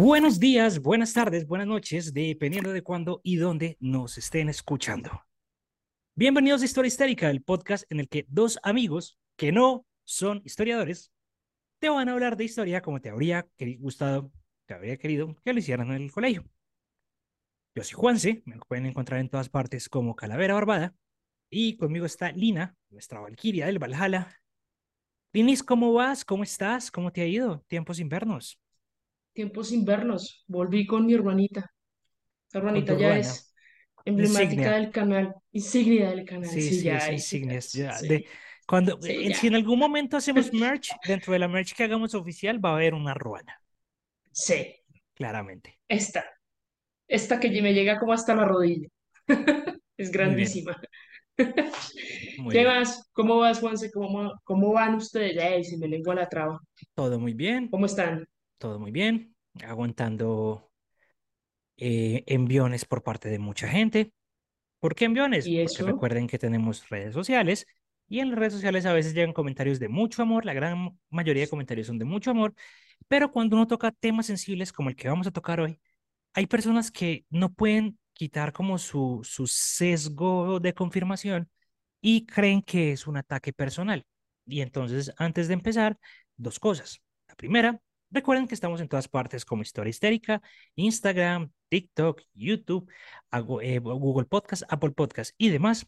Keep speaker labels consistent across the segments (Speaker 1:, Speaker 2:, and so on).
Speaker 1: Buenos días, buenas tardes, buenas noches, dependiendo de cuándo y dónde nos estén escuchando. Bienvenidos a Historia Histérica, el podcast en el que dos amigos que no son historiadores te van a hablar de historia como te habría gustado, te habría querido que lo hicieran en el colegio. Yo soy Juanse, me pueden encontrar en todas partes como Calavera Barbada, y conmigo está Lina, nuestra valquiria del Valhalla. Linis, ¿cómo vas? ¿Cómo estás? ¿Cómo te ha ido? Tiempos invernos.
Speaker 2: Tiempos invernos. Volví con mi hermanita. La hermanita ya es emblemática
Speaker 1: Insignia.
Speaker 2: del canal, insignia del canal.
Speaker 1: Sí,
Speaker 2: Sí,
Speaker 1: sí,
Speaker 2: ya
Speaker 1: es insignias. Ya, de, cuando,
Speaker 2: ya.
Speaker 1: si en algún momento hacemos merch, dentro de la merch que hagamos oficial va a haber una ruana,
Speaker 2: Sí,
Speaker 1: claramente.
Speaker 2: esta. Esta que me llega como hasta la rodilla. Es grandísima.
Speaker 1: muy
Speaker 2: ¿Qué
Speaker 1: bien.
Speaker 2: más? ¿Cómo vas, Juanse? ¿Cómo, cómo van ustedes? Ey, se me lengua la traba.
Speaker 1: Todo muy bien,
Speaker 2: ¿Cómo están?
Speaker 1: Todo muy bien. Aguantando eh, enviones por parte de mucha gente. ¿Por qué enviones?
Speaker 2: ¿Y
Speaker 1: Porque
Speaker 2: eso?
Speaker 1: recuerden que tenemos redes sociales y en las redes sociales a veces llegan comentarios de mucho amor, la gran mayoría de comentarios son de mucho amor, pero cuando uno toca temas sensibles como el que vamos a tocar hoy, hay personas que no pueden quitar como su, su sesgo de confirmación y creen que es un ataque personal. Y entonces, antes de empezar, dos cosas. La primera, recuerden que estamos en todas partes como Historia Histérica, Instagram, TikTok, YouTube, eh, Google Podcast, Apple Podcast y demás.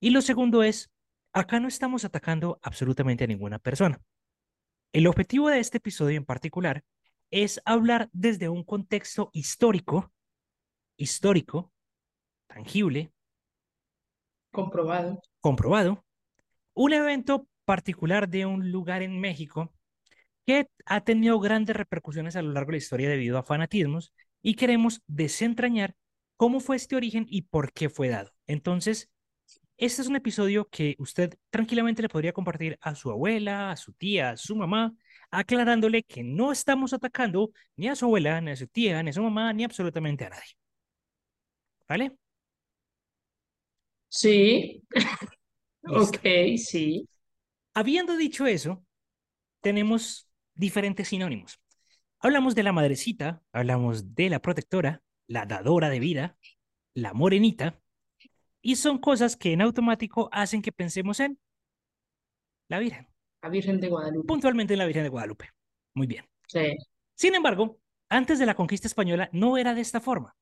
Speaker 1: Y lo segundo es, acá no estamos atacando absolutamente a ninguna persona. El objetivo de este episodio en particular es hablar desde un contexto histórico, histórico, tangible,
Speaker 2: Comprobado.
Speaker 1: comprobado, un evento particular de un lugar en México que ha tenido grandes repercusiones a lo largo de la historia debido a fanatismos y queremos desentrañar cómo fue este origen y por qué fue dado. Entonces, este es un episodio que usted tranquilamente le podría compartir a su abuela, a su tía, a su mamá, aclarándole que no estamos atacando ni a su abuela, ni a su tía, ni a su mamá, ni absolutamente a nadie. ¿Vale?
Speaker 2: Sí, ok, sí.
Speaker 1: Habiendo dicho eso, tenemos diferentes sinónimos. Hablamos de la madrecita, hablamos de la protectora, la dadora de vida, la morenita, y son cosas que en automático hacen que pensemos en la Virgen,
Speaker 2: La Virgen de Guadalupe.
Speaker 1: puntualmente en la Virgen de Guadalupe. Muy bien.
Speaker 2: Sí.
Speaker 1: Sin embargo, antes de la conquista española no era de esta forma.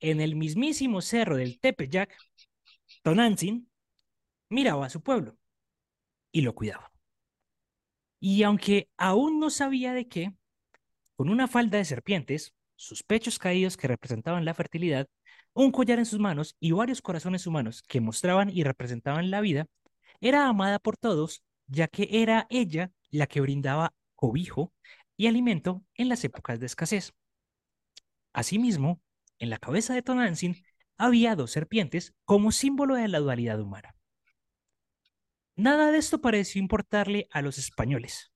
Speaker 1: En el mismísimo cerro del Tepeyac, Tonantzin miraba a su pueblo y lo cuidaba. Y aunque aún no sabía de qué, con una falda de serpientes, sus pechos caídos que representaban la fertilidad, un collar en sus manos y varios corazones humanos que mostraban y representaban la vida, era amada por todos, ya que era ella la que brindaba cobijo y alimento en las épocas de escasez. Asimismo, en la cabeza de Tonantzin había dos serpientes como símbolo de la dualidad humana. Nada de esto pareció importarle a los españoles,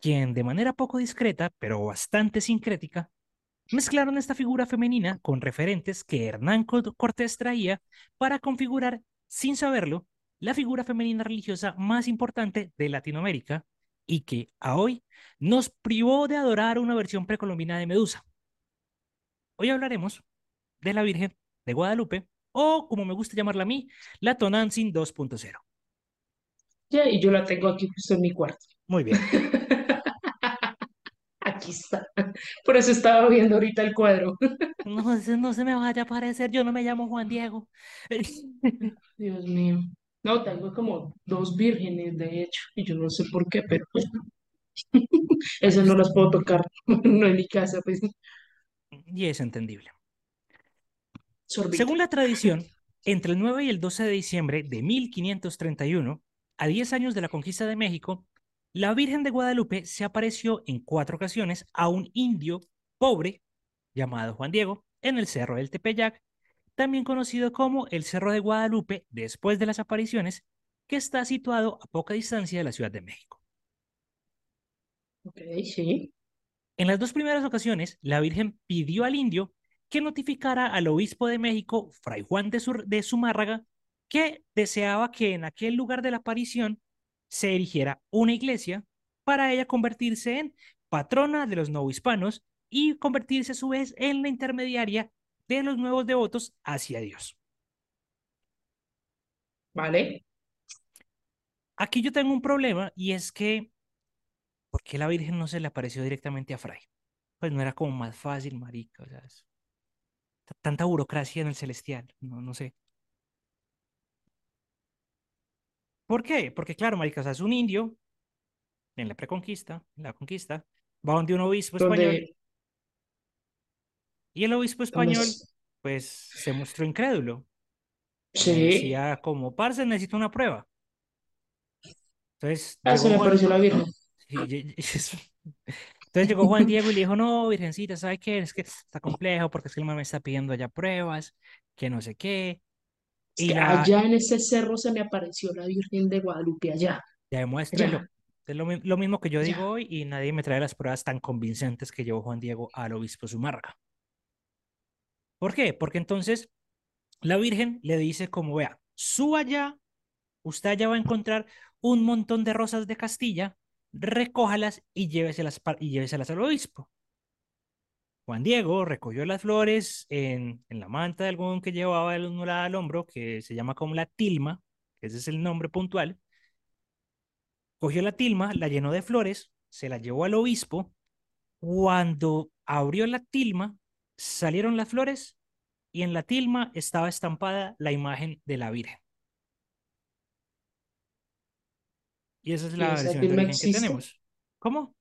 Speaker 1: quien de manera poco discreta, pero bastante sincrética, mezclaron esta figura femenina con referentes que Hernán Cortés traía para configurar, sin saberlo, la figura femenina religiosa más importante de Latinoamérica y que a hoy nos privó de adorar una versión precolombina de Medusa. Hoy hablaremos de la Virgen de Guadalupe, o como me gusta llamarla a mí, la Tonantzin 2.0.
Speaker 2: Ya, y yo la tengo aquí justo en mi cuarto.
Speaker 1: Muy bien.
Speaker 2: Aquí está. Por eso estaba viendo ahorita el cuadro.
Speaker 1: No, no se me vaya a aparecer, yo no me llamo Juan Diego.
Speaker 2: Dios mío. No, tengo como dos vírgenes, de hecho, y yo no sé por qué, pero pues, esas no las puedo tocar, no en mi casa, pues,
Speaker 1: Y es entendible.
Speaker 2: sorbito.
Speaker 1: Según la tradición, entre el 9 y el 12 de diciembre de 1531, a 10 años de la conquista de México, la Virgen de Guadalupe se apareció en cuatro ocasiones a un indio pobre llamado Juan Diego en el Cerro del Tepeyac, también conocido como el Cerro de Guadalupe después de las apariciones, que está situado a poca distancia de la Ciudad de México.
Speaker 2: Ok, sí.
Speaker 1: En las dos primeras ocasiones, la Virgen pidió al indio que notificara al obispo de México, Fray Juan de, Sur de Zumárraga, que deseaba que en aquel lugar de la aparición se erigiera una iglesia para ella convertirse en patrona de los novohispanos y convertirse a su vez en la intermediaria de los nuevos devotos hacia Dios.
Speaker 2: ¿Vale?
Speaker 1: Aquí yo tengo un problema y es que, ¿por qué la Virgen no se le apareció directamente a Fray? Pues no era como más fácil, marica, o sea, es- tanta burocracia en el celestial, no, no sé. ¿Por qué? Porque claro, marica, o sea, es un indio en la preconquista, en la conquista, va donde un obispo español y el obispo español,
Speaker 2: es-
Speaker 1: pues, se mostró incrédulo.
Speaker 2: Sí,
Speaker 1: decía como, parce, necesito una prueba. Entonces
Speaker 2: ah, se le apareció la Virgen.
Speaker 1: sí, Entonces llegó Juan Diego y le dijo, no, Virgencita, ¿sabe qué? Es que está complejo porque es que el mamá me está pidiendo allá pruebas, que no sé qué.
Speaker 2: Es
Speaker 1: Y
Speaker 2: que
Speaker 1: la,
Speaker 2: allá en ese cerro se me apareció la Virgen de Guadalupe, allá,
Speaker 1: ya
Speaker 2: allá,
Speaker 1: demuéstrelo. Es lo, mi- lo mismo que yo digo hoy y nadie me trae las pruebas tan convincentes que llevó Juan Diego al obispo Zumárraga. ¿Por qué? Porque entonces la Virgen le dice como, vea, suba allá, usted allá va a encontrar un montón de rosas de Castilla, recójalas y lléveselas, y lléveselas al obispo. Juan Diego recogió las flores en, en la manta de algún que llevaba el uno al hombro, que se llama como la tilma, que ese es el nombre puntual. Cogió la tilma, la llenó de flores, se la llevó al obispo. Cuando abrió la tilma, salieron las flores y en la tilma estaba estampada la imagen de la Virgen. Y esa es
Speaker 2: ¿Y
Speaker 1: la versión que tenemos. ¿Cómo?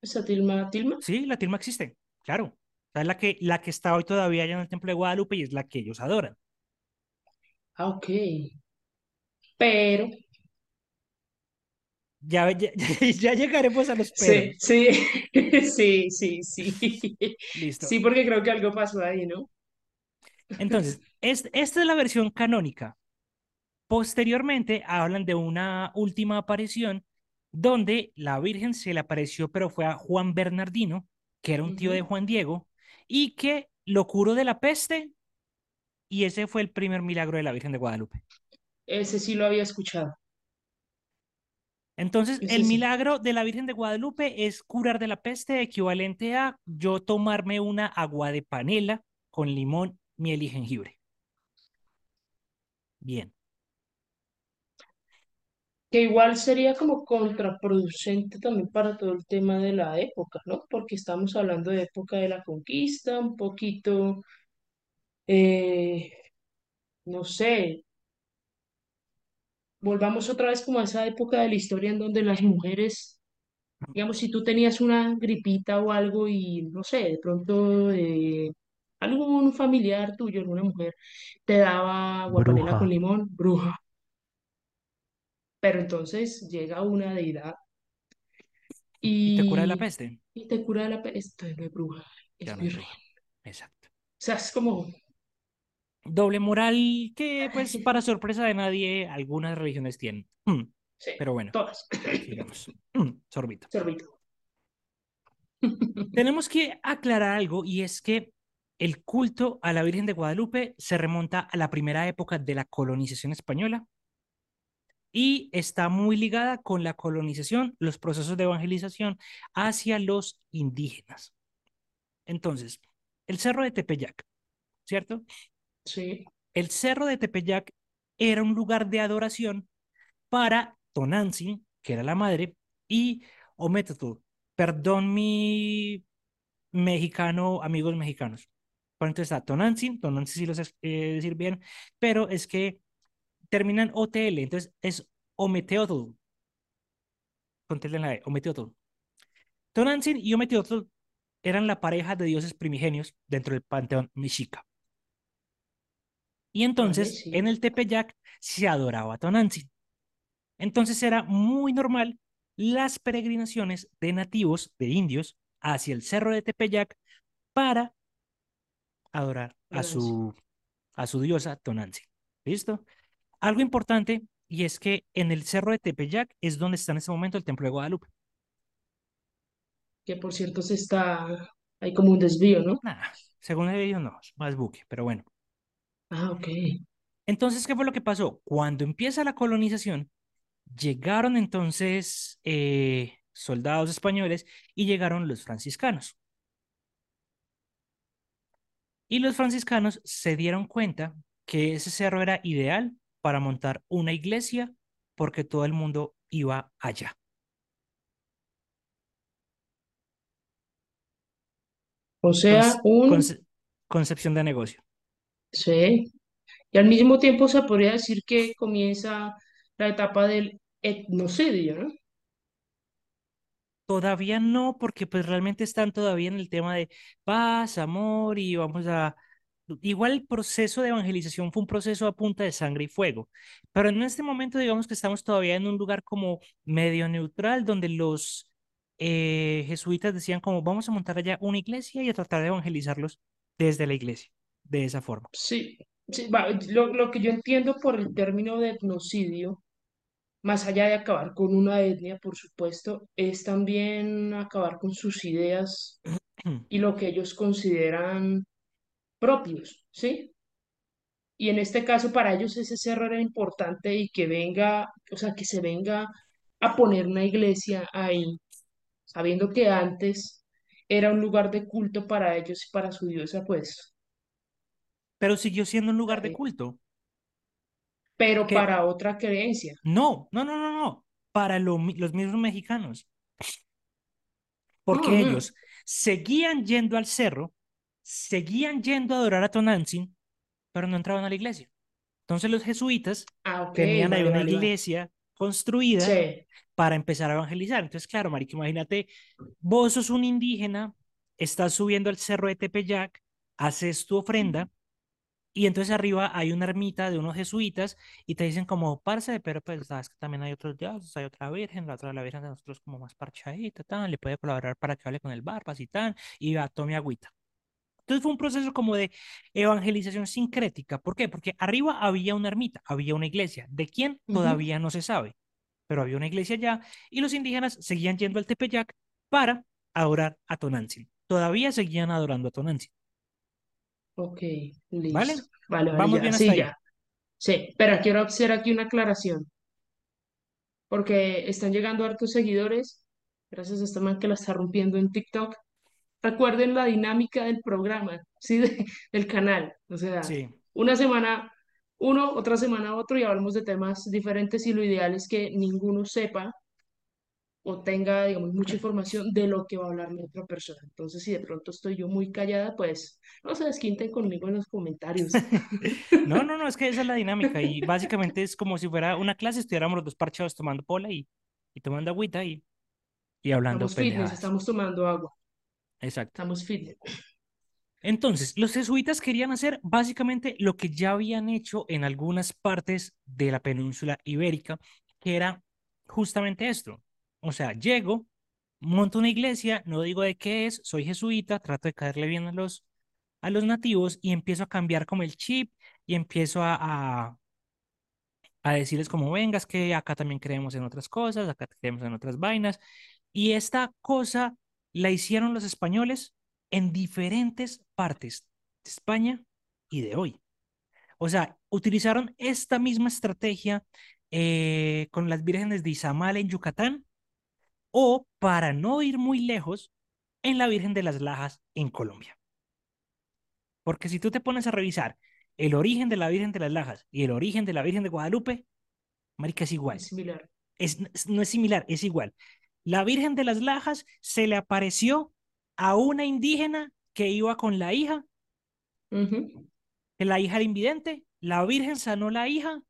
Speaker 2: ¿Esa tilma, tilma?
Speaker 1: Sí, la tilma existe, claro. O sea, es la que, la que está hoy todavía allá en el Templo de Guadalupe y es la que ellos adoran.
Speaker 2: Ah, ok. Pero,
Speaker 1: Ya, ya, ya llegaremos a los
Speaker 2: sí,
Speaker 1: peros.
Speaker 2: sí, sí, sí, sí.
Speaker 1: Listo.
Speaker 2: Sí, porque creo que algo pasó ahí, ¿no?
Speaker 1: Entonces, es, esta es la versión canónica. Posteriormente hablan de una última aparición donde la Virgen se le apareció, pero fue a Juan Bernardino, que era un tío de. Juan Diego, y que lo curó de la peste, y ese fue el primer milagro de la Virgen de Guadalupe.
Speaker 2: Ese sí lo había escuchado.
Speaker 1: Entonces,
Speaker 2: Ese
Speaker 1: el
Speaker 2: sí.
Speaker 1: milagro de la Virgen de Guadalupe es curar de la peste, equivalente a yo tomarme una agua de panela con limón, miel y jengibre. Bien.
Speaker 2: Que igual sería como contraproducente también para todo el tema de la época, ¿no? Porque estamos hablando de época de la conquista, un poquito, eh, no sé, volvamos otra vez como a esa época de la historia en donde las mujeres, digamos, si tú tenías una gripita o algo y, no sé, de pronto eh, algún familiar tuyo, alguna mujer, te daba aguapanela con limón, bruja. Pero entonces llega una deidad
Speaker 1: ¿Y te cura de la peste?
Speaker 2: y te cura de la peste. Esto no es bruja,
Speaker 1: Ya
Speaker 2: es
Speaker 1: no
Speaker 2: virgen.
Speaker 1: bruja. Exacto.
Speaker 2: O sea, es como,
Speaker 1: Doble moral que, pues, para sorpresa de nadie, algunas religiones tienen. Mm,
Speaker 2: sí,
Speaker 1: Pero bueno,
Speaker 2: todas.
Speaker 1: Mm, Sorbito.
Speaker 2: Sorbito.
Speaker 1: Tenemos que aclarar algo y es que el culto a la Virgen de Guadalupe se remonta a la primera época de la colonización española y está muy ligada con la colonización, los procesos de evangelización hacia los indígenas. Entonces, el cerro de Tepeyac, ¿cierto?
Speaker 2: Sí,
Speaker 1: El cerro de Tepeyac era un lugar de adoración para Tonantzin, que era la madre, y Ometetl. Perdón mi mexicano, amigos mexicanos. Por entonces está Tonantzin, Tonantzin sí lo sé eh, decir bien, pero es que terminan OTL, entonces es Ometeotl, con en la E, Ometeotl. Tonantzin y Ometeotl eran la pareja de dioses primigenios dentro del panteón mexica. Y entonces en el Tepeyac se adoraba a Tonantzin. Entonces era muy normal las peregrinaciones de nativos, de indios, hacia el cerro de Tepeyac para adorar a su, a su diosa Tonantzin. ¿Listo? Algo importante y es que en el cerro de Tepeyac es donde está en este momento el templo de Guadalupe.
Speaker 2: Que por cierto se está, hay como un desvío, ¿no?
Speaker 1: Nada, según ellos no, más buque, pero bueno.
Speaker 2: Ah, ok.
Speaker 1: Entonces, ¿qué fue lo que pasó? Cuando empieza la colonización, llegaron entonces eh, soldados españoles y llegaron los franciscanos. Y los franciscanos se dieron cuenta que ese cerro era ideal para montar una iglesia porque todo el mundo iba allá.
Speaker 2: O sea, un,
Speaker 1: conce- concepción de negocio.
Speaker 2: sí, y al mismo tiempo se podría decir que comienza la etapa del etnocidio, ¿no?
Speaker 1: Todavía no, porque pues realmente están todavía en el tema de paz, amor y vamos a... Igual el proceso de evangelización fue un proceso a punta de sangre y fuego, pero en este momento digamos que estamos todavía en un lugar como medio neutral, donde los eh, jesuitas decían como vamos a montar allá una iglesia y a tratar de evangelizarlos desde la iglesia, de esa forma.
Speaker 2: Sí, sí, lo, lo que yo entiendo por el término de etnocidio, más allá de acabar con una etnia, por supuesto, es también acabar con sus ideas y lo que ellos consideran propios, ¿sí? Y en este caso para ellos ese cerro era importante y que venga, o sea, que se venga a poner una iglesia ahí, sabiendo que antes era un lugar de culto para ellos y para su diosa, pues,
Speaker 1: Pero siguió siendo un lugar de
Speaker 2: eh,
Speaker 1: culto,
Speaker 2: pero para otra creencia.
Speaker 1: no, no, no, no, no, para lo los mismos mexicanos. porque
Speaker 2: Ujú.
Speaker 1: ellos seguían yendo al cerro, seguían yendo a adorar a Tonantzin, pero no entraban a la iglesia. Entonces los jesuitas
Speaker 2: Ah, ok,
Speaker 1: tenían ahí
Speaker 2: vale,
Speaker 1: una
Speaker 2: vale, vale.
Speaker 1: iglesia construida
Speaker 2: Sí,
Speaker 1: para empezar a evangelizar. Entonces, claro, marica, imagínate, vos sos un indígena, estás subiendo al cerro de Tepeyac, haces tu ofrenda, y entonces arriba hay una ermita de unos jesuitas y te dicen como, parce, pero pues sabes que también hay otros dioses, hay otra virgen, la otra la virgen de nosotros como más parchadita, tan, le puede colaborar para que hable con el Barbas y tan, y va, tome agüita. Entonces fue un proceso como de evangelización sincrética. ¿Por qué? Porque arriba había una ermita, había una iglesia. ¿De quién? Todavía no se sabe, pero había una iglesia allá y los indígenas seguían yendo al Tepeyac para adorar a Tonantzin. Todavía seguían adorando a Tonantzin,
Speaker 2: Ok,
Speaker 1: ¿vale?
Speaker 2: listo. Vale, vale,
Speaker 1: Vamos
Speaker 2: ya,
Speaker 1: bien hasta
Speaker 2: sí, ya. Sí, pero quiero hacer aquí una aclaración, porque están llegando hartos seguidores, gracias a esta man que la está rompiendo en TikTok. Recuerden la dinámica del programa, ¿sí? De- del canal. O sea,
Speaker 1: Sí.
Speaker 2: una semana uno, otra semana otro y hablamos de temas diferentes y lo ideal es que ninguno sepa o tenga, digamos, mucha información de lo que va a hablar la otra persona. Entonces, si de pronto estoy yo muy callada, pues no se desquinten conmigo en los comentarios.
Speaker 1: No, no, no, es que esa es la dinámica y básicamente es como si fuera una clase, estuviéramos los dos parchados tomando pola y, y tomando agüita y, y hablando
Speaker 2: Estamos fitness, estamos tomando agua,
Speaker 1: Exacto.
Speaker 2: estamos fitness.
Speaker 1: Entonces, los jesuitas querían hacer básicamente lo que ya habían hecho en algunas partes de la península ibérica, que era justamente esto. O sea, llego, monto una iglesia, no digo de qué es, soy jesuita, trato de caerle bien a los, a los nativos y empiezo a cambiar como el chip y empiezo a, a, a decirles como vengas que acá también creemos en otras cosas, acá creemos en otras vainas. Y esta cosa la hicieron los españoles en diferentes partes de España y de hoy. O sea, utilizaron esta misma estrategia eh, con las vírgenes de Izamal en Yucatán o, para no ir muy lejos, en la Virgen de las Lajas en Colombia. Porque si tú te pones a revisar el origen de la Virgen de las Lajas y el origen de la Virgen de Guadalupe, marica, es igual.
Speaker 2: Es similar.
Speaker 1: Es, no es similar, es igual. La Virgen de las Lajas se le apareció a una indígena que iba con la hija, la hija era invidente, la Virgen sanó la hija,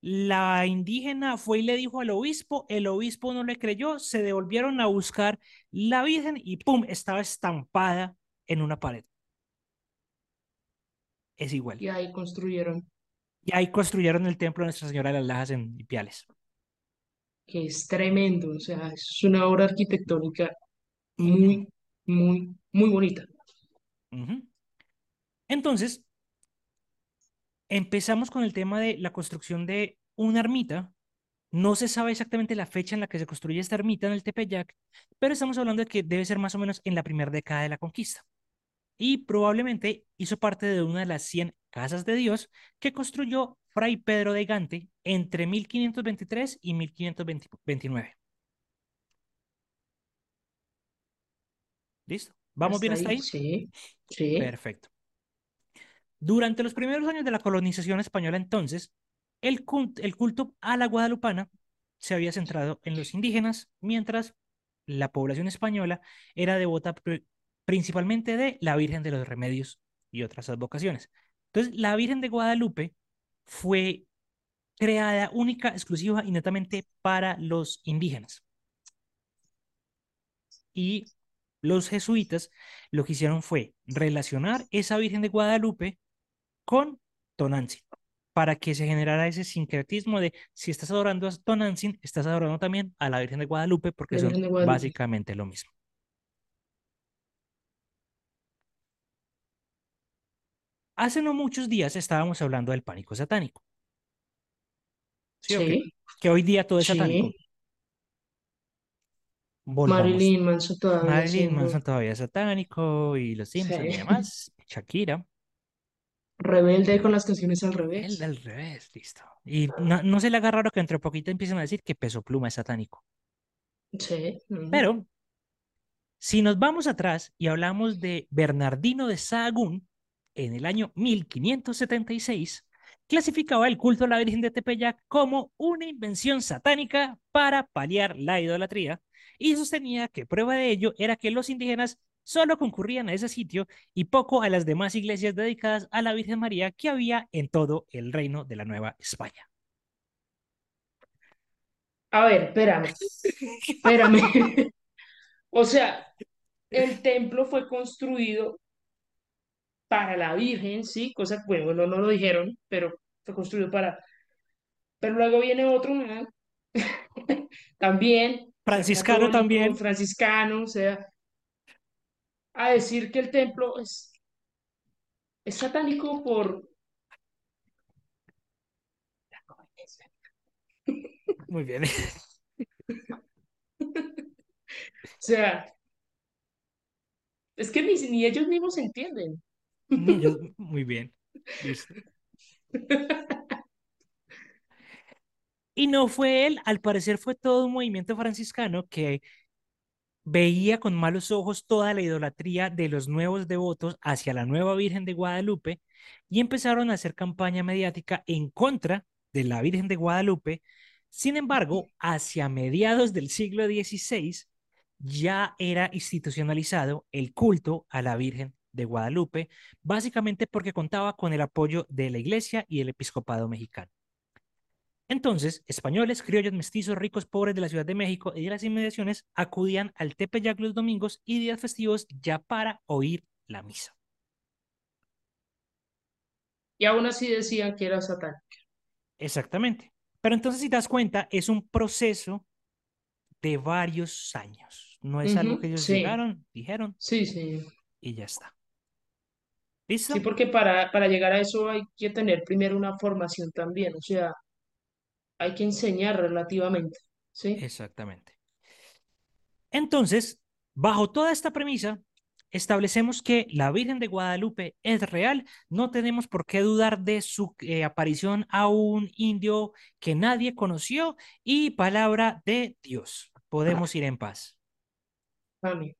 Speaker 1: la indígena fue y le dijo al obispo, el obispo no le creyó, se devolvieron a buscar la Virgen y ¡pum! estaba estampada en una pared. Es igual.
Speaker 2: Y ahí construyeron,
Speaker 1: Y ahí construyeron el templo de Nuestra Señora de las Lajas en Ipiales.
Speaker 2: Que es tremendo, o sea, es una obra arquitectónica muy, muy, muy bonita.
Speaker 1: Entonces, empezamos con el tema de la construcción de una ermita. No se sabe exactamente la fecha en la que se construye esta ermita en el Tepeyac, pero estamos hablando de que debe ser más o menos en la primera década de la conquista. Y probablemente hizo parte de una de las 100 casas de Dios que construyó Fray Pedro de Gante entre 1523 y 1529. ¿Listo? ¿Vamos bien hasta
Speaker 2: ahí,
Speaker 1: ahí?
Speaker 2: sí, sí.
Speaker 1: Perfecto. Durante los primeros años de la colonización española, entonces, el culto, el culto a la guadalupana se había centrado en los indígenas, mientras la población española era devota principalmente de la Virgen de los Remedios y otras advocaciones. Entonces, la Virgen de Guadalupe fue creada única, exclusiva y netamente para los indígenas. Y los jesuitas lo que hicieron fue relacionar esa Virgen de Guadalupe con Tonantzin, para que se generara ese sincretismo de si estás adorando a Tonantzin, estás adorando también a la Virgen de Guadalupe, porque son
Speaker 2: Guadalupe.
Speaker 1: básicamente lo mismo. Hace no muchos días estábamos hablando del pánico satánico. ¿Sí? Que hoy día todo es
Speaker 2: sí.
Speaker 1: satánico. Volvamos.
Speaker 2: Marilyn Manson todavía
Speaker 1: Marilyn. Manson todavía es satánico y los Simpsons sí. y demás. Shakira.
Speaker 2: Rebelde con las canciones al revés.
Speaker 1: El del revés, listo. Y no, no se le haga raro que entre poquito empiecen a decir que Peso Pluma es satánico.
Speaker 2: Sí.
Speaker 1: Pero, si nos vamos atrás y hablamos de Bernardino de Sahagún, en el año 1576, clasificaba el culto a la Virgen de Tepeyac como una invención satánica para paliar la idolatría y sostenía que prueba de ello era que los indígenas solo concurrían a ese sitio y poco a las demás iglesias dedicadas a la Virgen María que había en todo el reino de la Nueva España.
Speaker 2: A ver, espérame. Espérame. o sea, el templo fue construido para la Virgen, sí, cosa que, bueno, no, no lo dijeron, pero fue construido para... Pero luego viene otro man, también,
Speaker 1: franciscano también,
Speaker 2: franciscano, o sea, a decir que el templo es, es satánico por...
Speaker 1: Muy bien.
Speaker 2: o sea, es que ni, ni ellos mismos entienden.
Speaker 1: Ellos, muy bien. Y no fue él, al parecer fue todo un movimiento franciscano que veía con malos ojos toda la idolatría de los nuevos devotos hacia la nueva Virgen de Guadalupe y empezaron a hacer campaña mediática en contra de la Virgen de Guadalupe. Sin embargo, hacia mediados del siglo XVI ya era institucionalizado el culto a la Virgen de Guadalupe, básicamente porque contaba con el apoyo de la Iglesia y el episcopado mexicano. Entonces, españoles, criollos, mestizos, ricos, pobres de la Ciudad de México y de las inmediaciones acudían al Tepeyac los domingos y días festivos ya para oír la misa.
Speaker 2: Y aún así decían que era satánica.
Speaker 1: Exactamente. Pero entonces, si te das cuenta, es un proceso de varios años. No es uh -huh, algo que ellos
Speaker 2: sí.
Speaker 1: llegaron, dijeron.
Speaker 2: Sí, sí.
Speaker 1: Y ya está. ¿Listo?
Speaker 2: Sí, porque para, para llegar a eso hay que tener primero una formación también. O sea, hay que enseñar relativamente, ¿sí?
Speaker 1: Exactamente. Entonces, bajo toda esta premisa, establecemos que la Virgen de Guadalupe es real, no tenemos por qué dudar de su eh, aparición a un indio que nadie conoció y palabra de Dios. Podemos ir en paz.
Speaker 2: Amén.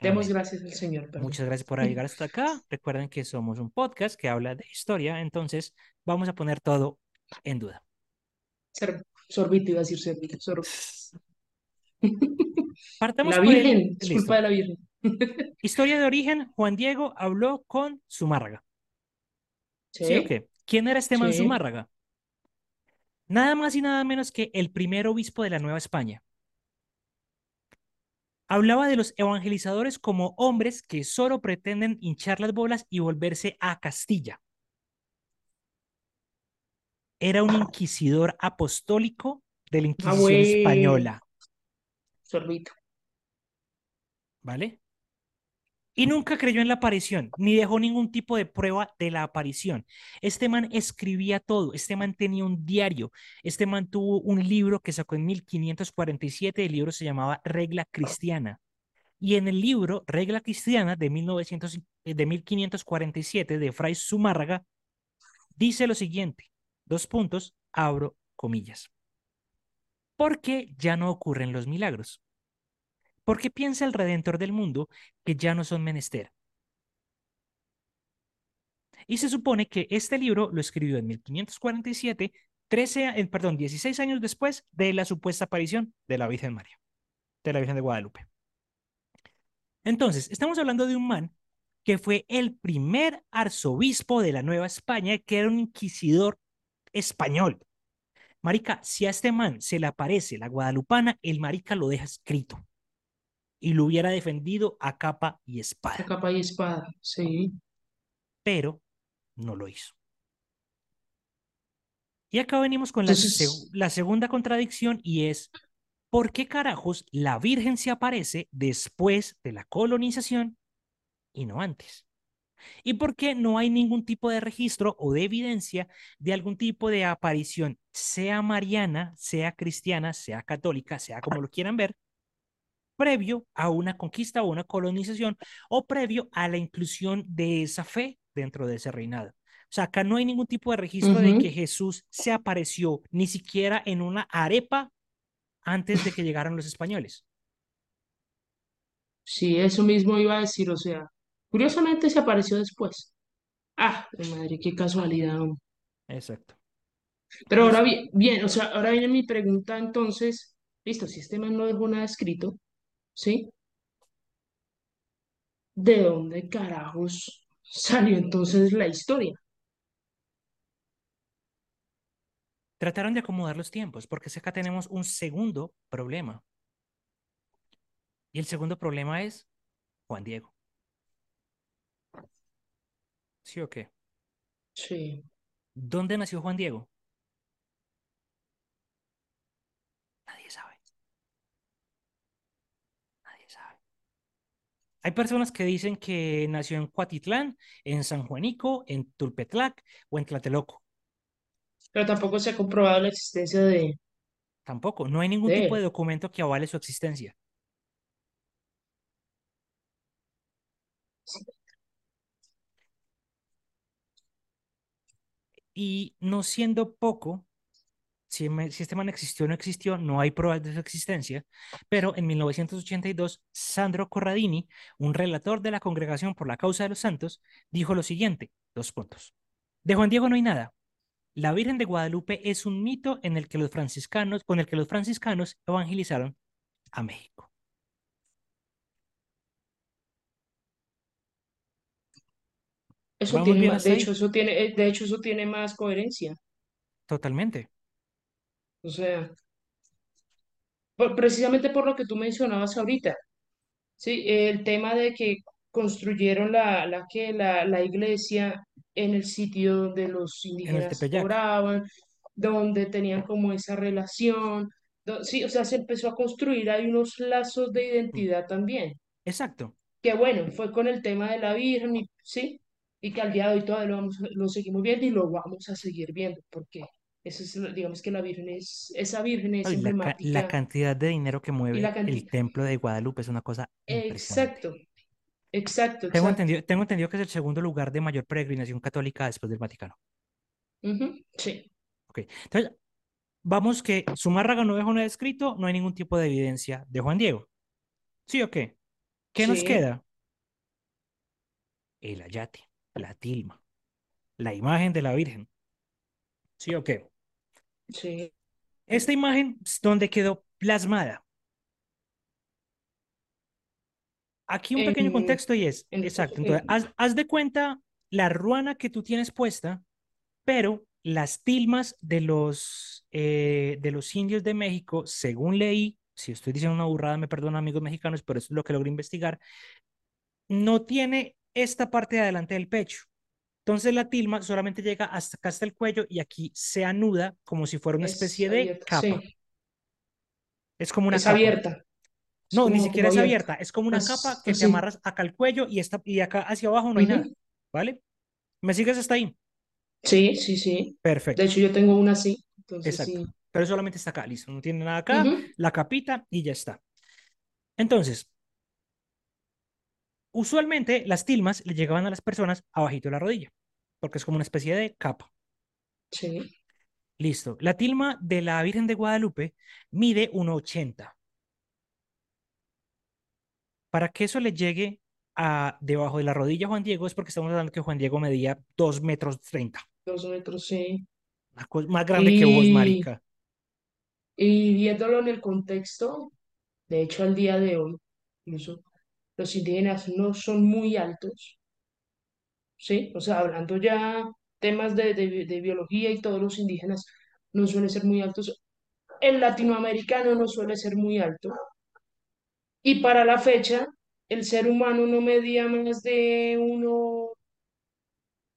Speaker 2: Demos gracias al Señor.
Speaker 1: Perdón. Muchas gracias por llegar hasta acá. Recuerden que somos un podcast que habla de historia, entonces vamos a poner todo en duda.
Speaker 2: Sor sorbito, iba a decir sorbito. Sor
Speaker 1: Partamos
Speaker 2: la Virgen, el... es culpa de la Virgen.
Speaker 1: Historia de origen, Juan Diego habló con Zumárraga.
Speaker 2: ¿Sí?
Speaker 1: ¿Sí o qué? ¿Quién era este man
Speaker 2: Sí.
Speaker 1: Zumárraga? Nada más y nada menos que el primer obispo de la Nueva España. Hablaba de los evangelizadores como hombres que solo pretenden hinchar las bolas y volverse a Castilla. Era un inquisidor apostólico de la Inquisición
Speaker 2: güey.
Speaker 1: española,
Speaker 2: Sorbito.
Speaker 1: ¿vale? Y nunca creyó en la aparición, ni dejó ningún tipo de prueba de la aparición. Este man escribía todo, este man tenía un diario, este man tuvo un libro que sacó en 1547, el libro se llamaba Regla Cristiana. Y en el libro Regla Cristiana de, 1900, eh, de 1547 de Fray Zumárraga, dice lo siguiente, dos puntos, abro comillas. Porque ya no ocurren los milagros. Porque piensa el Redentor del mundo que ya no son menester. Y se supone que este libro lo escribió en 1547, 13, eh, perdón, 16 años después de la supuesta aparición de la Virgen María, de la Virgen de Guadalupe. Entonces, estamos hablando de un man que fue el primer arzobispo de la Nueva España, que era un inquisidor español. Marica, si a este man se le aparece la guadalupana, el marica lo deja escrito y lo hubiera defendido a capa y espada.
Speaker 2: A capa y espada, sí.
Speaker 1: Pero no lo hizo. Y acá venimos con la, la segunda contradicción y es, ¿por qué carajos la Virgen se aparece después de la colonización y no antes? ¿Y por qué no hay ningún tipo de registro o de evidencia de algún tipo de aparición, sea mariana, sea cristiana, sea católica, sea como lo quieran ver, previo a una conquista o una colonización o previo a la inclusión de esa fe dentro de ese reinado? O sea, acá no hay ningún tipo de registro de que Jesús se apareció ni siquiera en una arepa antes de que llegaran los españoles.
Speaker 2: Sí, eso mismo iba a decir, o sea, curiosamente se apareció después. Ah, madre, qué casualidad.
Speaker 1: Exacto.
Speaker 2: Pero ahora bien, bien, o sea, ahora viene mi pregunta entonces, listo, si este man no dejó nada escrito, ¿sí? ¿De dónde carajos salió entonces la historia?
Speaker 1: Trataron de acomodar los tiempos, porque acá tenemos un segundo problema. Y el segundo problema es Juan Diego. ¿Sí o qué?
Speaker 2: Sí.
Speaker 1: ¿Dónde nació Juan Diego? Nadie sabe. Nadie sabe. Hay personas que dicen que nació en Cuatitlán, en San Juanico, en Tulpetlac o en Tlateloco.
Speaker 2: Pero tampoco se ha comprobado la existencia de...
Speaker 1: Tampoco, no hay ningún tipo de documento que avale su existencia. Y no siendo poco, si, este man existió o no existió, no hay pruebas de su existencia, pero en 1982, Sandro Corradini, un relator de la Congregación por la Causa de los Santos, dijo lo siguiente, dos puntos. De Juan Diego no hay nada. La Virgen de Guadalupe es un mito en el que los franciscanos, con el que los franciscanos evangelizaron a México.
Speaker 2: Eso tiene más, de hecho, eso tiene, eh, de hecho, eso tiene más coherencia.
Speaker 1: Totalmente.
Speaker 2: O sea, precisamente por lo que tú mencionabas ahorita, sí, el tema de que construyeron la, la, que, la, la iglesia en el sitio donde los indígenas oraban, donde tenían como esa relación. Sí, o sea, se empezó a construir, hay unos lazos de identidad también.
Speaker 1: Exacto.
Speaker 2: Que bueno, fue con el tema de la Virgen, y, ¿sí? Y que al día de hoy todavía lo, vamos, lo seguimos viendo y lo vamos a seguir viendo, porque eso es, digamos que la Virgen es, esa Virgen es emblemática.
Speaker 1: La, cantidad de dinero que mueve el templo de Guadalupe es una cosa
Speaker 2: Exacto, exacto.
Speaker 1: Tengo, Entendido, tengo entendido que es el segundo lugar de mayor peregrinación católica después del Vaticano.
Speaker 2: sí.
Speaker 1: Ok, entonces, vamos que Zumárraga no dejó nada escrito, no hay ningún tipo de evidencia de Juan Diego. ¿Sí o qué? ¿Qué nos queda? El ayate, la tilma, la imagen de la Virgen. ¿Sí o qué?
Speaker 2: Sí.
Speaker 1: Esta imagen, ¿dónde quedó plasmada? Aquí un pequeño contexto y es, exacto, entonces, haz, de cuenta la ruana que tú tienes puesta, pero las tilmas de los, eh, de los indios de México, según leí, si estoy diciendo una burrada, me perdonan amigos mexicanos, pero eso es lo que logré investigar, no tiene esta parte de adelante del pecho. Entonces la tilma solamente llega hasta acá hasta el cuello y aquí se anuda como si fuera una especie de capa. Es como una
Speaker 2: es abierta.
Speaker 1: no, ni siquiera es abierta. Es como una capa que te amarras acá al cuello y, está, y acá hacia abajo no hay nada. ¿Vale? ¿Me sigues hasta ahí?
Speaker 2: Sí, sí, sí.
Speaker 1: Perfecto.
Speaker 2: De hecho, yo tengo una así. Exacto.
Speaker 1: Pero solamente está acá, listo. No tiene nada acá, la capita y ya está. Entonces, Usualmente las tilmas le llegaban a las personas abajito de la rodilla, porque es como una especie de capa.
Speaker 2: Sí.
Speaker 1: Listo. La tilma de la Virgen de Guadalupe mide 1,80. Para que eso le llegue a debajo de la rodilla a Juan Diego es porque estamos hablando que Juan Diego medía 2 metros 30.
Speaker 2: Dos metros, sí.
Speaker 1: Una cosa más grande que vos,
Speaker 2: Y,
Speaker 1: marica.
Speaker 2: y viéndolo en el contexto, de hecho, al día de hoy, incluso los indígenas no son muy altos, ¿sí? O sea, hablando ya temas de, de, de biología y todos los indígenas no suelen ser muy altos. El latinoamericano no suele ser muy alto. Y para la fecha, el ser humano no medía más de uno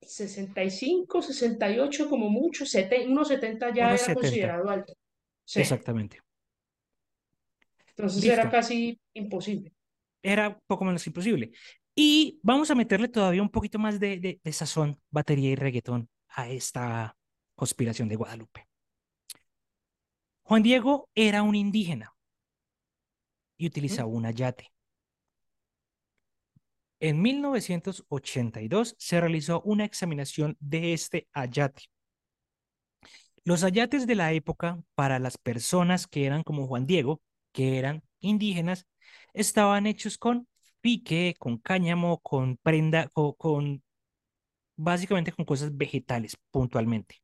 Speaker 2: sesenta y cinco sesenta y ocho como mucho, 70, unos 70 ya
Speaker 1: Unos
Speaker 2: era
Speaker 1: 70.
Speaker 2: considerado alto. Sí,
Speaker 1: Exactamente.
Speaker 2: entonces era casi imposible.
Speaker 1: Era poco menos imposible. Y vamos a meterle todavía un poquito más de, de, de sazón, batería y reggaetón a esta conspiración de Guadalupe. Juan Diego era un indígena y
Speaker 2: ¿Mm?
Speaker 1: utilizaba un ayate. En 1982 se realizó una examinación de este ayate. Los ayates de la época para las personas que eran como Juan Diego, que eran indígenas, estaban hechos con pique, con cáñamo, con prenda, con, con básicamente con cosas vegetales puntualmente.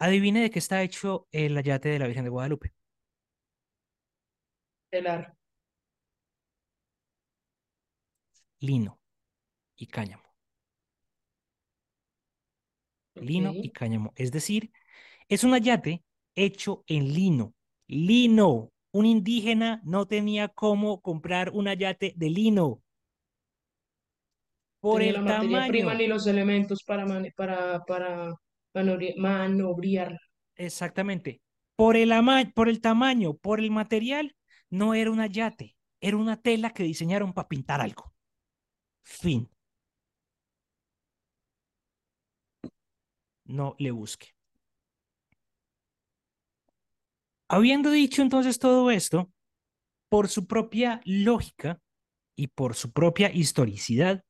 Speaker 1: Adivine de qué está hecho el ayate de la Virgen de Guadalupe.
Speaker 2: Telar,
Speaker 1: Lino y cáñamo. Lino y cáñamo. Es decir, es un ayate hecho en lino. Lino. Un indígena no tenía cómo comprar un ayate de lino por
Speaker 2: Tenía
Speaker 1: el
Speaker 2: la materia prima
Speaker 1: tamaño.
Speaker 2: ni los elementos para, para, para manobriarla.
Speaker 1: Exactamente. Por el, ama- por el tamaño, por el material, no era un ayate, era una tela que diseñaron para pintar algo. Fin. No le busque. Habiendo dicho entonces todo esto, por su propia lógica y por su propia historicidad,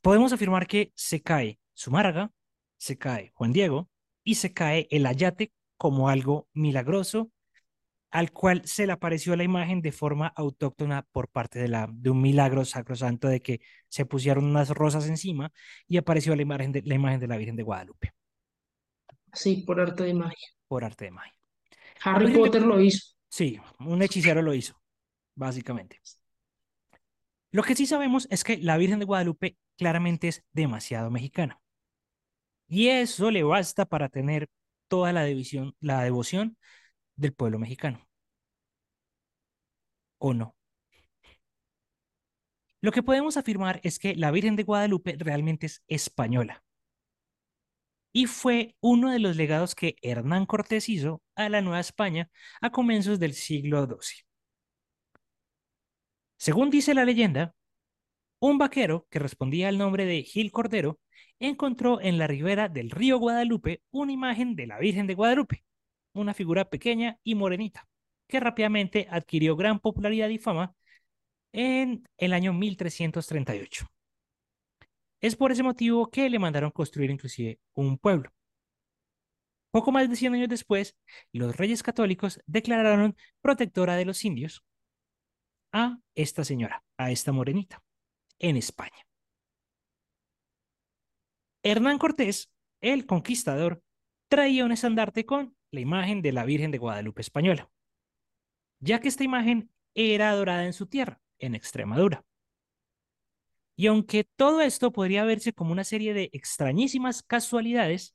Speaker 1: podemos afirmar que se cae Zumárraga, se cae Juan Diego y se cae el ayate como algo milagroso al cual se le apareció la imagen de forma autóctona por parte de, la, de un milagro sacrosanto de que se pusieron unas rosas encima y apareció la imagen de la, imagen de la Virgen de Guadalupe
Speaker 2: Sí, por arte de magia.
Speaker 1: por arte de magia.
Speaker 2: Harry Potter lo hizo.
Speaker 1: sí, un hechicero lo hizo, básicamente. Lo que sí sabemos es que la Virgen de Guadalupe claramente es demasiado mexicana. Y eso le basta para tener toda la, división, la devoción del pueblo mexicano. ¿O no? Lo que podemos afirmar es que la Virgen de Guadalupe realmente es española y fue uno de los legados que Hernán Cortés hizo a la Nueva España a comienzos del siglo XII. Según dice la leyenda, un vaquero que respondía al nombre de Gil Cordero encontró en la ribera del río Guadalupe una imagen de la Virgen de Guadalupe, una figura pequeña y morenita, que rápidamente adquirió gran popularidad y fama en el año 1338. Es por ese motivo que le mandaron construir inclusive un pueblo. Poco más de 100 años después, los reyes católicos declararon protectora de los indios a esta señora, a esta morenita, en España. Hernán Cortés, el conquistador, traía un estandarte con la imagen de la Virgen de Guadalupe española, ya que esta imagen era adorada en su tierra, en Extremadura. Y aunque todo esto podría verse como una serie de extrañísimas casualidades,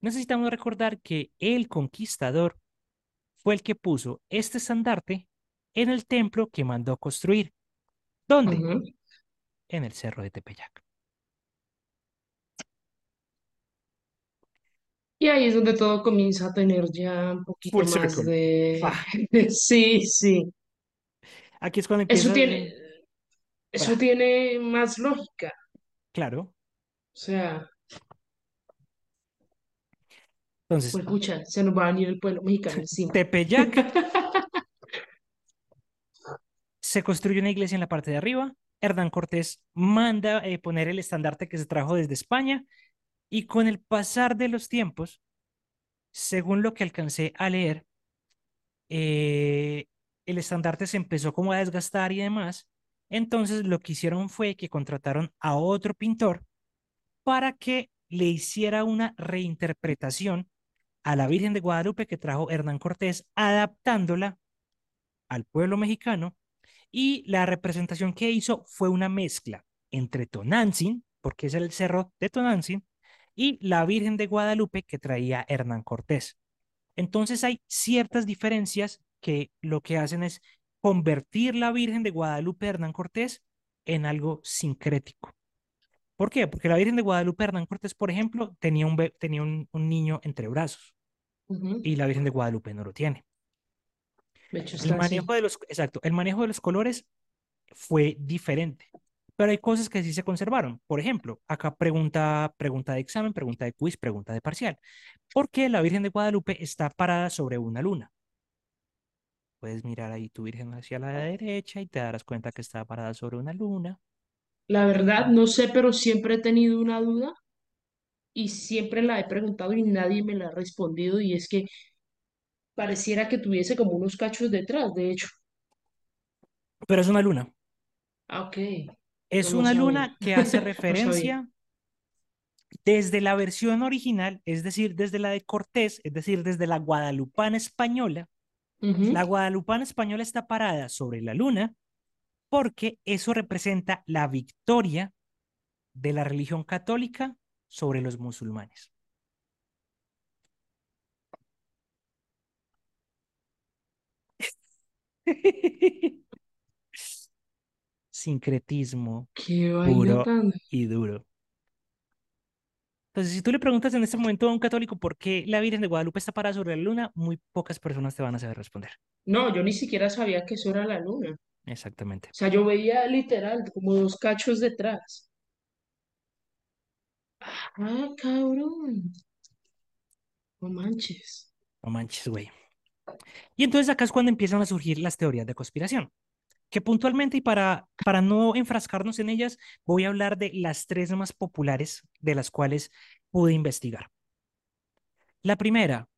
Speaker 1: necesitamos recordar que el conquistador fue el que puso este estandarte en el templo que mandó construir. ¿Dónde? En el cerro de Tepeyac.
Speaker 2: Y ahí es donde todo comienza a tener ya un poquito
Speaker 1: Full
Speaker 2: más
Speaker 1: circle.
Speaker 2: de... Sí, sí.
Speaker 1: Aquí es cuando
Speaker 2: Eso
Speaker 1: empieza,
Speaker 2: tiene,
Speaker 1: eh,
Speaker 2: eso tiene más lógica.
Speaker 1: claro.
Speaker 2: O sea,
Speaker 1: Entonces,
Speaker 2: pues pucha, se nos va a venir el pueblo mexicano encima.
Speaker 1: Tepeyac se construye una iglesia en la parte de arriba. Hernán Cortés manda eh, poner el estandarte que se trajo desde España y con el pasar de los tiempos, según lo que alcancé a leer, eh, el estandarte se empezó como a desgastar y demás. Entonces lo que hicieron fue que contrataron a otro pintor para que le hiciera una reinterpretación a la Virgen de Guadalupe que trajo Hernán Cortés, adaptándola al pueblo mexicano. Y la representación que hizo fue una mezcla entre Tonantzin, porque es el cerro de Tonantzin, y la Virgen de Guadalupe que traía Hernán Cortés. Entonces hay ciertas diferencias que lo que hacen es convertir la Virgen de Guadalupe Hernán Cortés en algo sincrético. ¿Por qué? Porque la Virgen de Guadalupe Hernán Cortés, por ejemplo, tenía un, tenía un, niño entre brazos y la Virgen de Guadalupe no lo tiene.
Speaker 2: De hecho,
Speaker 1: el manejo de los, exacto, el manejo de los colores fue diferente, pero hay cosas que sí se conservaron. Por ejemplo, acá pregunta, pregunta de examen, pregunta de quiz, pregunta de parcial. ¿Por qué la Virgen de Guadalupe está parada sobre una luna? Puedes mirar ahí tu Virgen hacia la derecha y te darás cuenta que está parada sobre una luna.
Speaker 2: La verdad, no sé, pero siempre he tenido una duda y siempre la he preguntado y nadie me la ha respondido y es que pareciera que tuviese como unos cachos detrás, de hecho.
Speaker 1: Pero es una luna.
Speaker 2: Ah, ok.
Speaker 1: Es una luna que hace referencia desde la versión original, es decir, desde la de Cortés, es decir, desde la guadalupana española. La guadalupana española está parada sobre la luna porque eso representa la victoria de la religión católica sobre los musulmanes. Sincretismo puro y duro. Entonces, si tú le preguntas en este momento a un católico por qué la Virgen de Guadalupe está parada sobre la luna, muy pocas personas te van a saber responder.
Speaker 2: No, yo ni siquiera sabía que eso era la luna.
Speaker 1: Exactamente.
Speaker 2: O sea, yo veía literal como dos cachos detrás. Ah, cabrón. No manches.
Speaker 1: No manches, güey. Y entonces acá es cuando empiezan a surgir las teorías de conspiración, que puntualmente y para, para no enfrascarnos en ellas, voy a hablar de las tres más populares de las cuales pude investigar. La primera,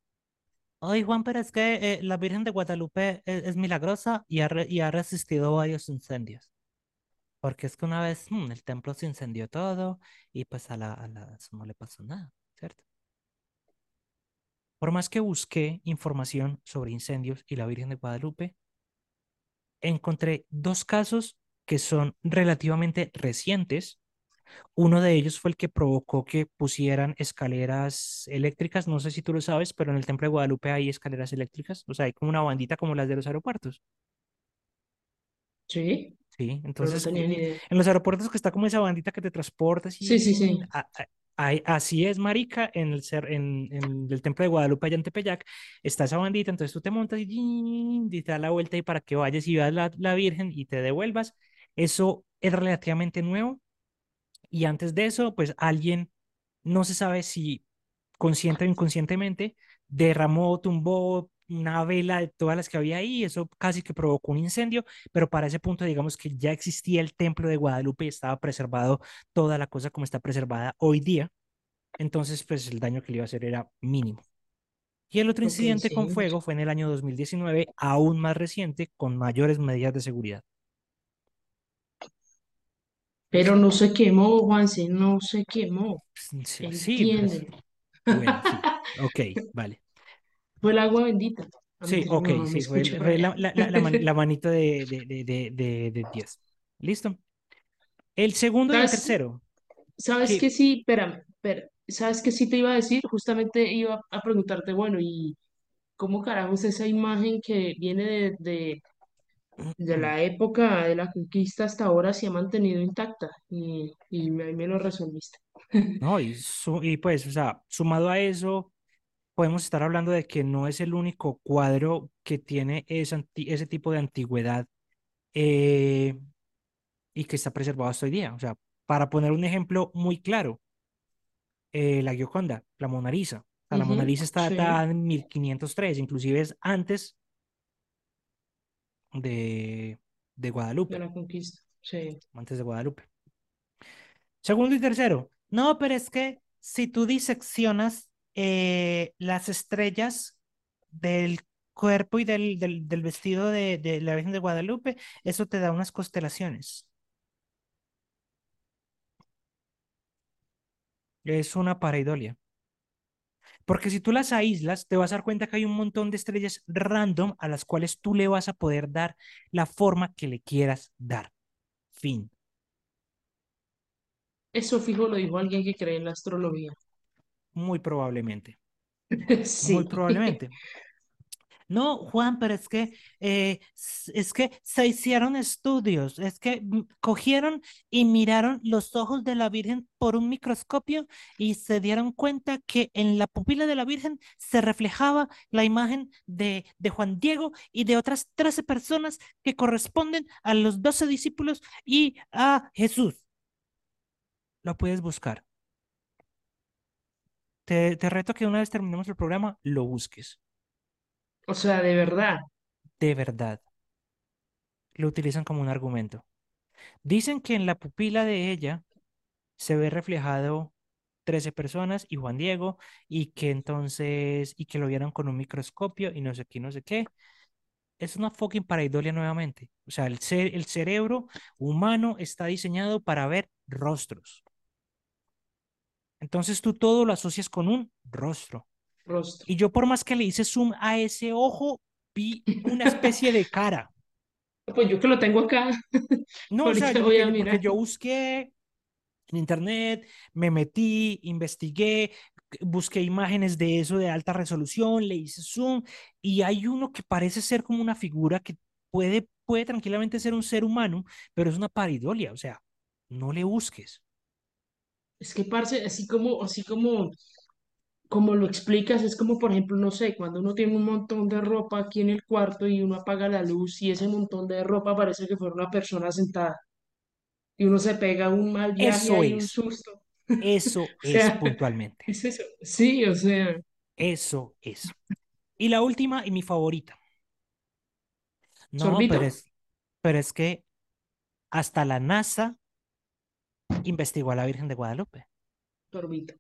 Speaker 1: Ay, Juan, pero es que eh, la Virgen de Guadalupe e, es, milagrosa y ha, ha, resistido varios incendios. Porque es que una vez mm, el templo se incendió todo y pues a la, a la no le pasó nada, ¿cierto? Por más que busqué información sobre incendios y la Virgen de Guadalupe, encontré dos casos que son relativamente recientes. Uno de ellos fue el que provocó que pusieran escaleras eléctricas. No sé si tú lo sabes, pero en el Templo de Guadalupe hay escaleras eléctricas. O sea, hay como una bandita como las de los aeropuertos.
Speaker 2: Sí.
Speaker 1: Sí, entonces en los aeropuertos que está como esa bandita que te transporta.
Speaker 2: Sí, sí, sí
Speaker 1: así es, marica, en el, ser, en, el templo de Guadalupe, allá en Tepeyac, está esa bandita, entonces tú te montas y, te da la vuelta y para que vayas y veas la, la Virgen y te devuelvas. Eso es relativamente nuevo. Y antes de eso, pues alguien, no se sabe si consciente o inconscientemente, derramó, tumbó una vela de todas las que había ahí, eso casi que provocó un incendio, pero para ese punto digamos que ya existía el templo de Guadalupe y estaba preservado toda la cosa como está preservada hoy día, entonces pues el daño que le iba a hacer era mínimo. Y el otro incidente con fuego fue en el año 2019, aún más reciente, con mayores medidas de seguridad.
Speaker 2: Pero no se quemó, Juanse, no se quemó.
Speaker 1: Pues, sí, sí, pues, bueno, sí. Ok, vale.
Speaker 2: Fue el agua bendita.
Speaker 1: Sí, ok, sí, fue, la, la, manito de, de, de, de, Dios. ¿Listo? El segundo y el tercero.
Speaker 2: ¿Sabes qué? Sí, espérame, espérame. ¿Sabes qué sí te iba a decir? Justamente iba a preguntarte, bueno, ¿y cómo carajos esa imagen que viene de, de, la época de la conquista hasta ahora se ha mantenido intacta? Y, y ahí me lo resolviste.
Speaker 1: No, y, y pues, o sea, sumado a eso, podemos estar hablando de que no es el único cuadro que tiene ese, ese tipo de antigüedad eh, y que está preservado hasta hoy día. O sea, para poner un ejemplo muy claro, eh, la Gioconda, la Mona Lisa. la Mona Lisa está datada en 1503, inclusive es antes de, de Guadalupe.
Speaker 2: De la conquista, sí.
Speaker 1: Antes de Guadalupe. Segundo y tercero. No, pero es que si tú diseccionas eh, las estrellas del cuerpo y del, del, vestido de, de la Virgen de Guadalupe, eso te da unas constelaciones. Es una pareidolia. Porque si tú las aíslas, te vas a dar cuenta que hay un montón de estrellas random a las cuales tú le vas a poder dar la forma que le quieras dar. Fin.
Speaker 2: Eso fijo lo dijo alguien que cree en la astrología.
Speaker 1: Muy probablemente. Muy
Speaker 2: Sí.
Speaker 1: probablemente. No, Juan, pero es que, eh, es que se hicieron estudios, es que mm, cogieron y miraron los ojos de la Virgen por un microscopio y se dieron cuenta que en la pupila de la Virgen se reflejaba la imagen de, de Juan Diego y de otras 13 personas que corresponden a los 12 discípulos y a Jesús. Lo puedes buscar. Te, te reto que una vez terminemos el programa, lo busques.
Speaker 2: O sea, de verdad.
Speaker 1: De verdad. Lo utilizan como un argumento. Dicen que en la pupila de ella se ve reflejado 13 personas y Juan Diego, y que entonces, y que lo vieron con un microscopio y no sé qué, no sé qué. Es una fucking pareidolia nuevamente. O sea, el cerebro humano está diseñado para ver rostros. Entonces tú todo lo asocias con un rostro.
Speaker 2: Rostro.
Speaker 1: Y yo por más que le hice zoom a ese ojo, vi una especie de cara.
Speaker 2: Pues yo que lo tengo acá,
Speaker 1: No, o sea, yo,
Speaker 2: voy a
Speaker 1: yo, porque
Speaker 2: mirar.
Speaker 1: yo busqué en internet, me metí, investigué, busqué imágenes de eso de alta resolución, le hice zoom y hay uno que parece ser como una figura que puede, puede tranquilamente ser un ser humano, pero es una paridolia, o sea, no le busques.
Speaker 2: Es que, parce, así como, así como, como lo explicas, es como, por ejemplo, no sé, cuando uno tiene un montón de ropa aquí en el cuarto y uno apaga la luz y ese montón de ropa parece que fuera una persona sentada y uno se pega un mal viaje
Speaker 1: Eso
Speaker 2: ahí, un
Speaker 1: es,
Speaker 2: susto.
Speaker 1: eso
Speaker 2: O
Speaker 1: es puntualmente,
Speaker 2: es eso. Sí, o sea,
Speaker 1: eso es. Y la última y mi favorita. No,
Speaker 2: sorbito,
Speaker 1: pero es, pero es que hasta la NASA investigó a la Virgen de Guadalupe.
Speaker 2: sorbito.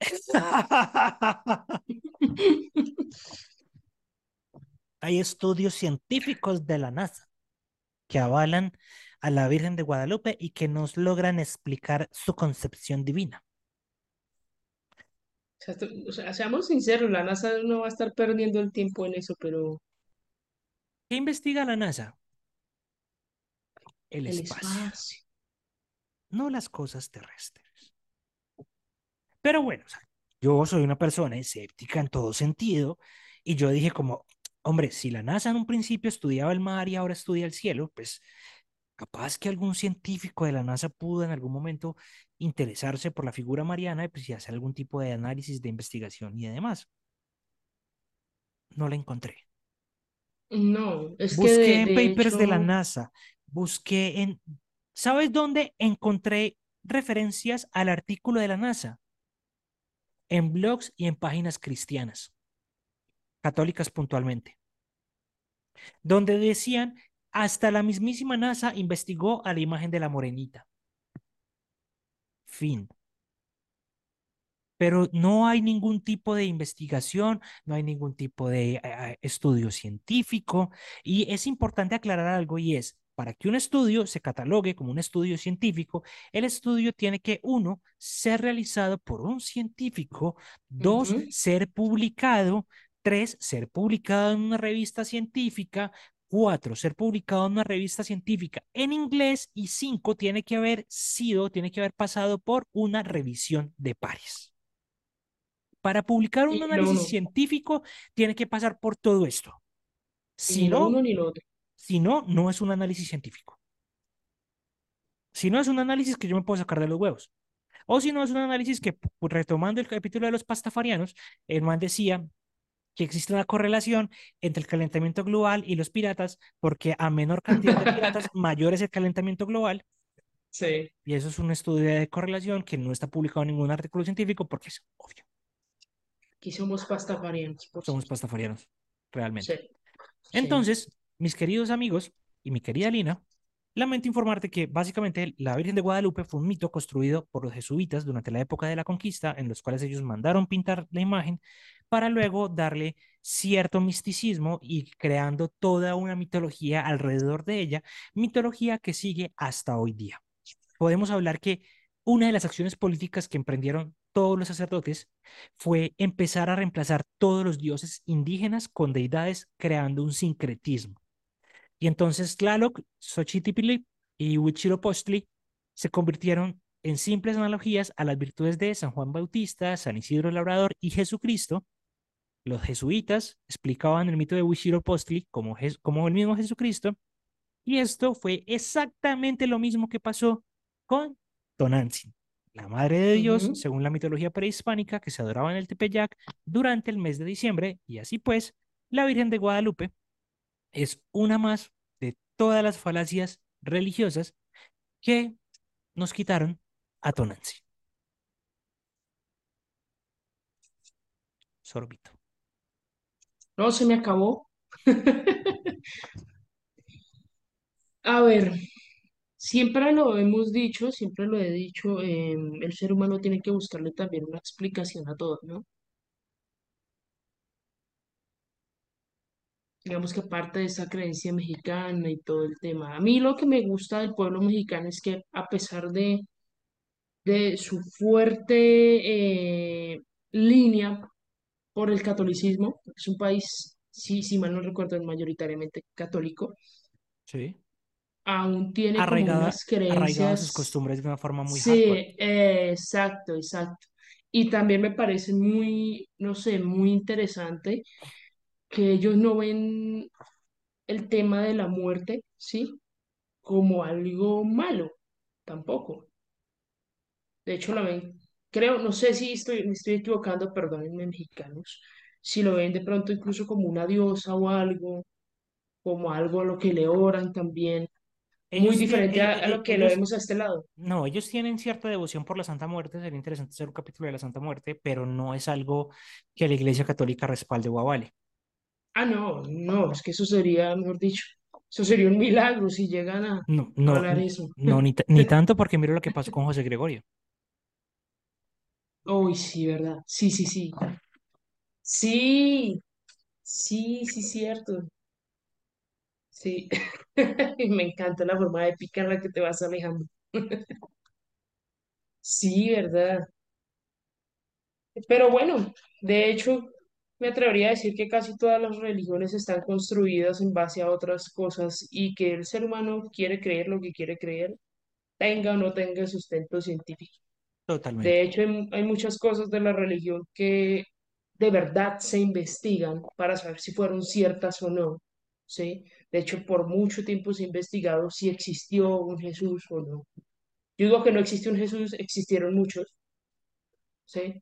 Speaker 1: Hay estudios científicos de la NASA que avalan a la Virgen de Guadalupe y que nos logran explicar su concepción divina.
Speaker 2: O sea, esto- o sea, seamos sinceros, la NASA no va a estar perdiendo el tiempo en eso, pero
Speaker 1: ¿Qué investiga la NASA? El
Speaker 2: el
Speaker 1: espacio,
Speaker 2: espacio.
Speaker 1: No las cosas terrestres. Pero bueno, o sea, yo soy una persona escéptica en todo sentido y yo dije como, hombre, si la NASA en un principio estudiaba el mar y ahora estudia el cielo, pues capaz que algún científico de la NASA pudo en algún momento interesarse por la figura mariana y pues y hacer algún tipo de análisis de investigación y demás. No la encontré.
Speaker 2: No, es que
Speaker 1: Busqué
Speaker 2: de,
Speaker 1: en
Speaker 2: de
Speaker 1: papers de la NASA, busqué en... ¿Sabes dónde encontré referencias al artículo de la NASA? En blogs y en páginas cristianas, católicas puntualmente, donde decían, hasta la mismísima NASA investigó a la imagen de la morenita. Fin. Pero no hay ningún tipo de investigación, no hay ningún tipo de eh, eh, estudio científico. Y es importante aclarar algo y es, para que un estudio se catalogue como un estudio científico, el estudio tiene que, uno, ser realizado por un científico, dos, ser publicado, tres, ser publicado en una revista científica, cuatro, ser publicado en una revista científica en inglés y cinco, tiene que haber sido, tiene que haber pasado por una revisión de pares. Para publicar un análisis científico, tiene que pasar por todo esto. Si
Speaker 2: ni
Speaker 1: no,
Speaker 2: uno ni lo otro.
Speaker 1: Si no, no es un análisis científico. Si no es un análisis que yo me puedo sacar de los huevos. O si no es un análisis que, retomando el capítulo de los pastafarianos, el man decía que existe una correlación entre el calentamiento global y los piratas, porque a menor cantidad de piratas, mayor es el calentamiento global.
Speaker 2: Sí,
Speaker 1: Y eso es un estudio de correlación que no está publicado en ningún artículo científico porque es obvio.
Speaker 2: aquí somos pastafarianos,
Speaker 1: Somos pastafarianos, realmente.
Speaker 2: sí.
Speaker 1: Entonces, mis queridos amigos y mi querida Lina, Lamento informarte que básicamente la Virgen de Guadalupe fue un mito construido por los jesuitas durante la época de la conquista, en los cuales ellos mandaron pintar la imagen para luego darle cierto misticismo y creando toda una mitología alrededor de ella, mitología que sigue hasta hoy día. Podemos hablar que una de las acciones políticas que emprendieron todos los sacerdotes fue empezar a reemplazar todos los dioses indígenas con deidades, creando un sincretismo. Y entonces Tlaloc, Xochitl y Huitzilopochtli se convirtieron en simples analogías a las virtudes de San Juan Bautista, San Isidro Labrador y Jesucristo. Los jesuitas explicaban el mito de Huitzilopochtli como, como el mismo Jesucristo. Y esto fue exactamente lo mismo que pasó con Tonantzin, la madre de Dios, según la mitología prehispánica que se adoraba en el Tepeyac durante el mes de diciembre. Y así pues, la Virgen de Guadalupe es una más de todas las falacias religiosas que nos quitaron a Tonantzin. Sorbito.
Speaker 2: No, se me acabó. A ver, siempre lo hemos dicho, siempre lo he dicho, eh, el ser humano tiene que buscarle también una explicación a todo, ¿no? Digamos que parte de esa creencia mexicana y todo el tema. A mí lo que me gusta del pueblo mexicano es que a pesar de, de su fuerte eh, línea por el catolicismo, es un país, sí, si mal no recuerdo, es mayoritariamente católico,
Speaker 1: Sí.
Speaker 2: aún tiene como
Speaker 1: Arraigada,
Speaker 2: unas
Speaker 1: arraigado a sus
Speaker 2: creencias,
Speaker 1: costumbres de una forma muy
Speaker 2: sí, eh, exacto, exacto. Y también me parece muy, no sé, muy interesante que ellos no ven el tema de la muerte, ¿sí? Como algo malo, tampoco. De hecho, lo ven, creo, no sé si estoy, me estoy equivocando, perdónenme, mexicanos, si lo ven de pronto incluso como una diosa o algo, como algo a lo que le oran también, muy
Speaker 1: Ellos,
Speaker 2: diferente
Speaker 1: e-
Speaker 2: a, a lo que lo vemos a este lado.
Speaker 1: no, ellos tienen cierta devoción por la Santa Muerte, sería interesante hacer un capítulo de la Santa Muerte, pero no es algo que la Iglesia Católica respalde o avale.
Speaker 2: Ah, no, no, es que eso sería, mejor dicho, eso sería un milagro si llegan a
Speaker 1: No, no,
Speaker 2: eso.
Speaker 1: no, ni, ni tanto porque mira lo que pasó con José Gregorio.
Speaker 2: Uy, sí, ¿verdad? Sí, sí, sí. Sí, sí, sí, cierto. Sí. Me encanta la forma épica en la que te vas alejando. Sí, ¿verdad? Pero bueno, de hecho, me atrevería a decir que casi todas las religiones están construidas en base a otras cosas y que el ser humano quiere creer lo que quiere creer, tenga o no tenga sustento científico. De
Speaker 1: Totalmente.
Speaker 2: hecho, hay, hay muchas cosas de la religión que de verdad se investigan para saber si fueron ciertas o no, ¿sí? De hecho, por mucho tiempo se ha investigado si existió un Jesús o no. Yo digo que no existe un Jesús, existieron muchos, ¿sí?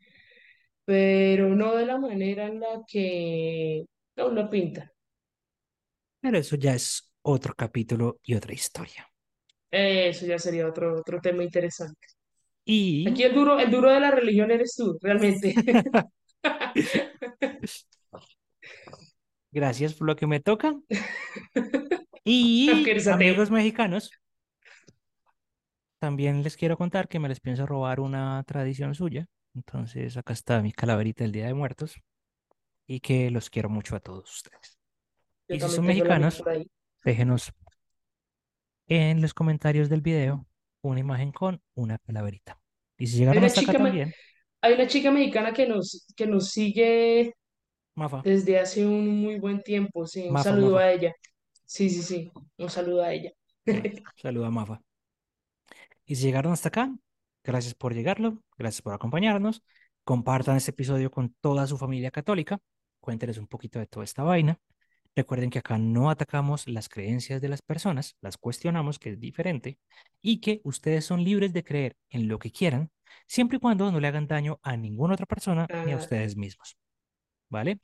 Speaker 2: Pero no de la manera en la que no lo pinta.
Speaker 1: Pero eso ya es otro capítulo y otra historia.
Speaker 2: Eso ya sería otro, otro tema interesante.
Speaker 1: Y
Speaker 2: Aquí el duro, el duro de la religión eres tú, realmente.
Speaker 1: gracias por lo que me toca. Y amigos mexicanos, también les quiero contar que me les pienso robar una tradición suya. Entonces, acá está mi calaverita del Día de Muertos y que los quiero mucho a todos ustedes.
Speaker 2: Yo
Speaker 1: Y si son mexicanos, déjenos en los comentarios del video una imagen con una calaverita. Y si llegaron hasta acá también,
Speaker 2: hay una chica mexicana que nos, que nos sigue
Speaker 1: Mafa,
Speaker 2: desde hace un muy buen tiempo. Sí, un
Speaker 1: Mafa,
Speaker 2: saludo
Speaker 1: Mafa.
Speaker 2: a ella. Sí, sí, sí, un saludo a ella.
Speaker 1: Ah, saluda Mafa. Y si llegaron hasta acá, gracias por llegarlo, gracias por acompañarnos. Compartan este episodio con toda su familia católica. Cuéntenles un poquito de toda esta vaina. Recuerden que acá no atacamos las creencias de las personas, las cuestionamos, que es diferente, y que ustedes son libres de creer en lo que quieran, siempre y cuando no le hagan daño a ninguna otra persona ni a ustedes mismos. ¿Vale?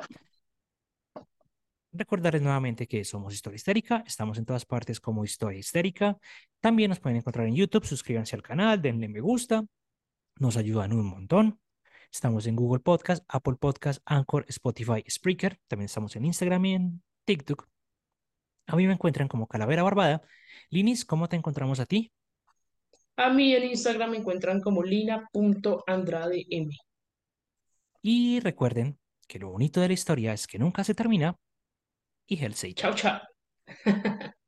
Speaker 1: Recordarles nuevamente que somos Historia Histérica, estamos en todas partes como Historia Histérica. También nos pueden encontrar en YouTube, suscríbanse al canal, denle me gusta, nos ayudan un montón. Estamos en Google Podcast, Apple Podcast, Anchor, Spotify, Spreaker. También estamos en Instagram y en TikTok. A mí me encuentran como Calavera Barbada. Linis, ¿cómo te encontramos a ti?
Speaker 2: A mí en Instagram me encuentran como lina.andradem.
Speaker 1: Y recuerden que lo bonito de la historia es que nunca se termina y Hell Satan.
Speaker 2: Chao, chao.